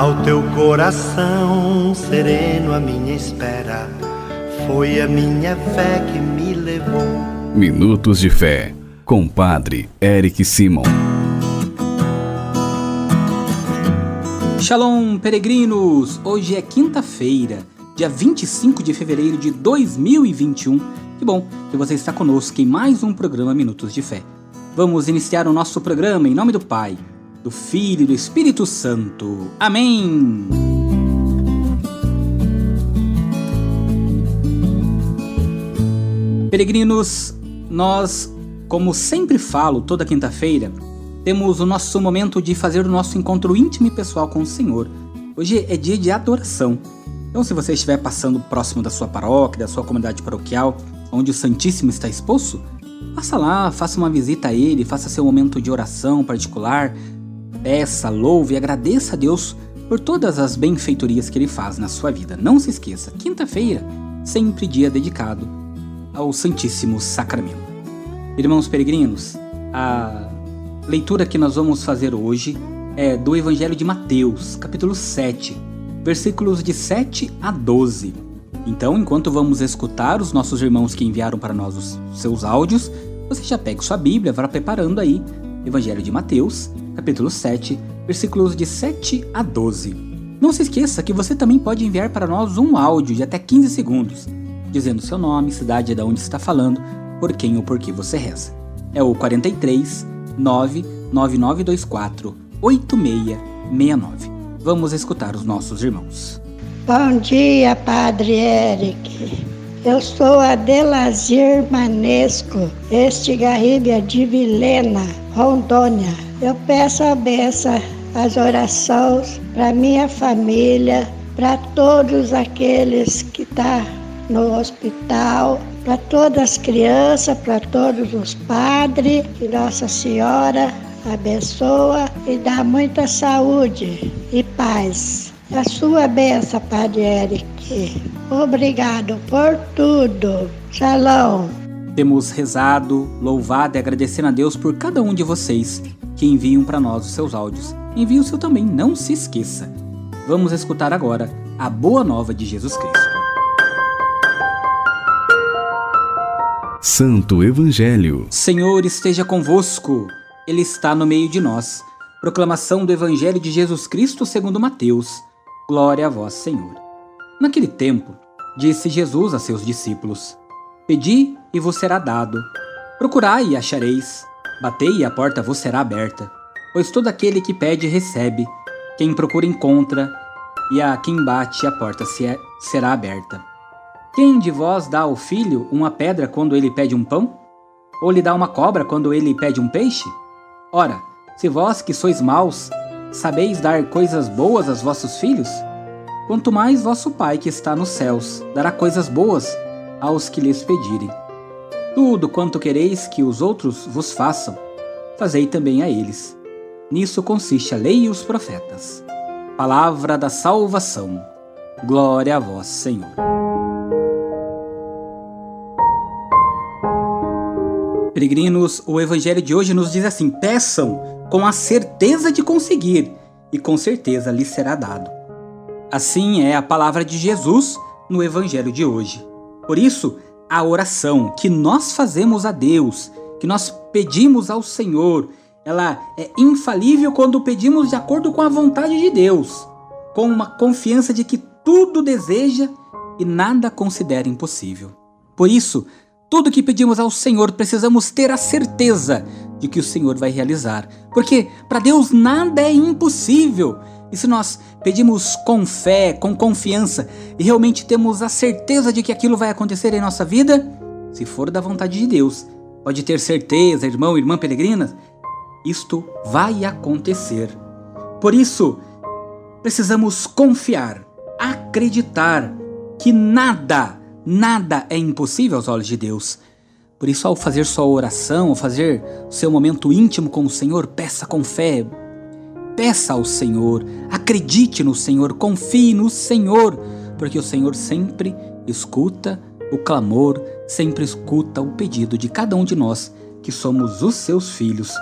Ao teu coração sereno, a minha espera foi a minha fé que me levou. Minutos de Fé, com Padre Eric Simon. Shalom, peregrinos! Hoje é quinta-feira, dia 25 de fevereiro de 2021. Que bom que você está conosco em mais um programa Minutos de Fé. Vamos iniciar o nosso programa em nome do Pai, do Filho e do Espírito Santo. Amém! Peregrinos, nós, como sempre falo toda quinta-feira, temos o nosso momento de fazer o nosso encontro íntimo e pessoal com o Senhor. Hoje é dia de adoração. Então, se você estiver passando próximo da sua paróquia, da sua comunidade paroquial, onde o Santíssimo está exposto, passa lá, faça uma visita a ele, faça seu momento de oração particular, peça, louve e agradeça a Deus por todas as benfeitorias que ele faz na sua vida. Não se esqueça, quinta-feira, sempre dia dedicado ao Santíssimo Sacramento. Irmãos peregrinos, a leitura que nós vamos fazer hoje é do Evangelho de Mateus, capítulo 7, versículos de 7 a 12. Então, enquanto vamos escutar os nossos irmãos que enviaram para nós os seus áudios, você já pega sua Bíblia, vá preparando aí Evangelho de Mateus, capítulo 7, versículos de 7 a 12. Não se esqueça que você também pode enviar para nós um áudio de até 15 segundos, dizendo seu nome, cidade de onde está falando, por quem ou por que você reza. É o 43 99924 8669. Vamos escutar os nossos irmãos. Bom dia, Padre Eric. Eu sou Adelazir Manesco, Estigarribia de Vilena, Rondônia. Eu peço a benção, as orações para minha família, para todos aqueles que estão tá no hospital, para todas as crianças, para todos os padres, que Nossa Senhora abençoa e dá muita saúde e paz. A sua benção, Padre Eric. Obrigado por tudo. Shalom. Temos rezado, louvado e agradecendo a Deus por cada um de vocês que enviam para nós os seus áudios. Envie o seu também, não se esqueça. Vamos escutar agora a boa nova de Jesus Cristo. Santo Evangelho. Senhor esteja convosco, Ele está no meio de nós. Proclamação do Evangelho de Jesus Cristo segundo Mateus. Glória a vós, Senhor. Naquele tempo, disse Jesus a seus discípulos: Pedi e vos será dado. Procurai e achareis. Batei e a porta vos será aberta. Pois todo aquele que pede recebe, quem procura encontra, e a quem bate a porta se é, será aberta. Quem de vós dá ao filho uma pedra quando ele pede um pão? Ou lhe dá uma cobra quando ele pede um peixe? Ora, se vós que sois maus, sabeis dar coisas boas aos vossos filhos, quanto mais vosso Pai que está nos céus dará coisas boas aos que lhes pedirem. Tudo quanto quereis que os outros vos façam, fazei também a eles. Nisso consiste a lei e os profetas. Palavra da salvação. Glória a vós, Senhor. Peregrinos, o evangelho de hoje nos diz assim: peçam com a certeza de conseguir, e com certeza lhes será dado. Assim é a palavra de Jesus no evangelho de hoje. Por isso, a oração que nós fazemos a Deus, que nós pedimos ao Senhor, ela é infalível quando pedimos de acordo com a vontade de Deus, com uma confiança de que tudo deseja e nada considera impossível. Por isso, tudo que pedimos ao Senhor, precisamos ter a certeza de que o Senhor vai realizar. Porque para Deus nada é impossível. E se nós pedimos com fé, com confiança e realmente temos a certeza de que aquilo vai acontecer em nossa vida, se for da vontade de Deus, pode ter certeza, irmão, irmã peregrina, isto vai acontecer. Por isso, precisamos confiar, acreditar que nada Nada é impossível aos olhos de Deus. Por isso, ao fazer sua oração, ao fazer seu momento íntimo com o Senhor, peça com fé. Peça ao Senhor, acredite no Senhor, confie no Senhor, porque o Senhor sempre escuta o clamor, sempre escuta o pedido de cada um de nós que somos os seus filhos.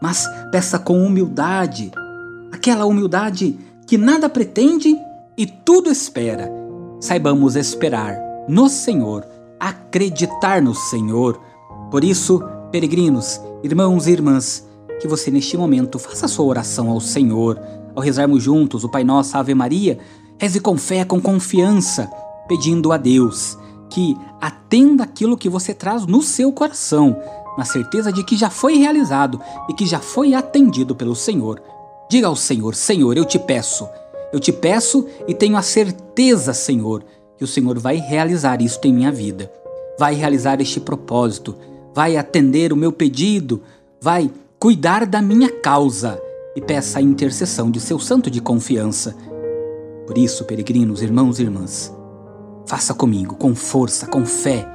Mas peça com humildade, aquela humildade que nada pretende e tudo espera. Saibamos esperar no Senhor, acreditar no Senhor. Por isso, peregrinos, irmãos e irmãs, que você neste momento faça a sua oração ao Senhor. Ao rezarmos juntos o Pai Nosso, Ave Maria, reze com fé, com confiança, pedindo a Deus que atenda aquilo que você traz no seu coração, na certeza de que já foi realizado e que já foi atendido pelo Senhor. Diga ao Senhor: Senhor, eu te peço, eu te peço e tenho a certeza, Senhor, que o Senhor vai realizar isto em minha vida, vai realizar este propósito, vai atender o meu pedido, vai cuidar da minha causa e peça a intercessão de seu santo de confiança. Por isso, peregrinos, irmãos e irmãs, faça comigo, com força, com fé,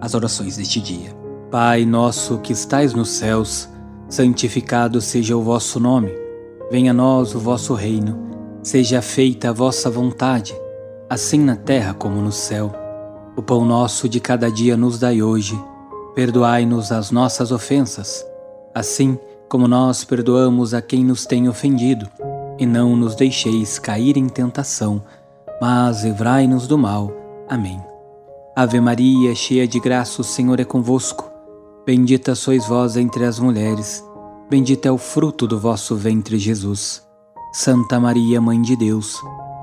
as orações deste dia. Pai nosso que estais nos céus, santificado seja o vosso nome. Venha a nós o vosso reino. Seja feita a vossa vontade, assim na terra como no céu. O pão nosso de cada dia nos dai hoje. Perdoai-nos as nossas ofensas, assim como nós perdoamos a quem nos tem ofendido, e não nos deixeis cair em tentação, mas livrai-nos do mal. Amém. Ave Maria, cheia de graça, o Senhor é convosco. Bendita sois vós entre as mulheres, bendito é o fruto do vosso ventre, Jesus. Santa Maria, Mãe de Deus,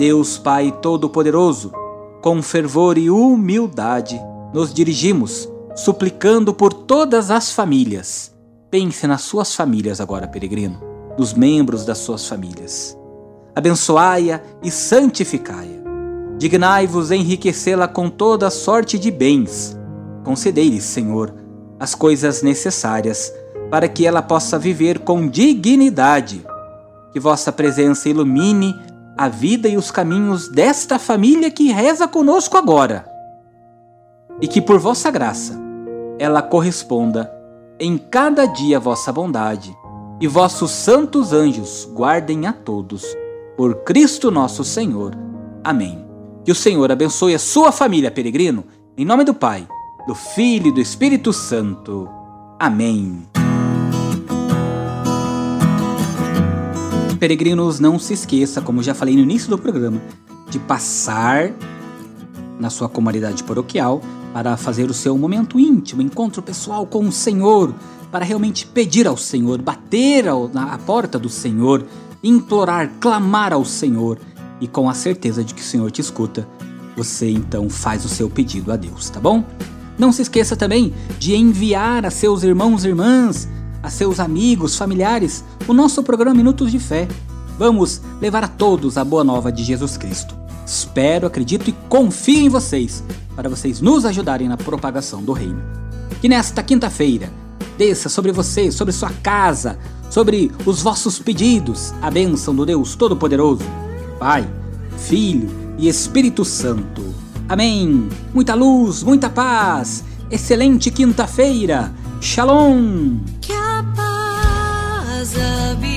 Deus Pai Todo-Poderoso, com fervor e humildade, nos dirigimos, suplicando por todas as famílias Pense nas suas famílias agora, peregrino, nos membros das suas famílias. Abençoai-a e santificai-a. Dignai-vos enriquecê-la com toda sorte de bens. Concedei-lhe, Senhor, as coisas necessárias para que ela possa viver com dignidade. Que vossa presença ilumine a vida e os caminhos desta família que reza conosco agora. E que por vossa graça ela corresponda em cada dia vossa bondade, e vossos santos anjos guardem a todos. Por Cristo nosso Senhor. Amém. Que o Senhor abençoe a sua família, peregrino, em nome do Pai, do Filho e do Espírito Santo. Amém. Peregrinos, não se esqueça, como já falei no início do programa, de passar na sua comunidade paroquial para fazer o seu momento íntimo, encontro pessoal com o Senhor, para realmente pedir ao Senhor, bater na porta do Senhor, implorar, clamar ao Senhor e com a certeza de que o Senhor te escuta, você então faz o seu pedido a Deus, tá bom? Não se esqueça também de enviar a seus irmãos e irmãs, a seus amigos, familiares, o nosso programa Minutos de Fé. Vamos levar a todos a boa nova de Jesus Cristo. Espero, acredito e confio em vocês para vocês nos ajudarem na propagação do reino. Que nesta quinta-feira desça sobre vocês, sobre sua casa, sobre os vossos pedidos, a bênção do Deus Todo-Poderoso, Pai, Filho e Espírito Santo. Amém. Muita luz, muita paz. Excelente quinta-feira. Shalom. Que a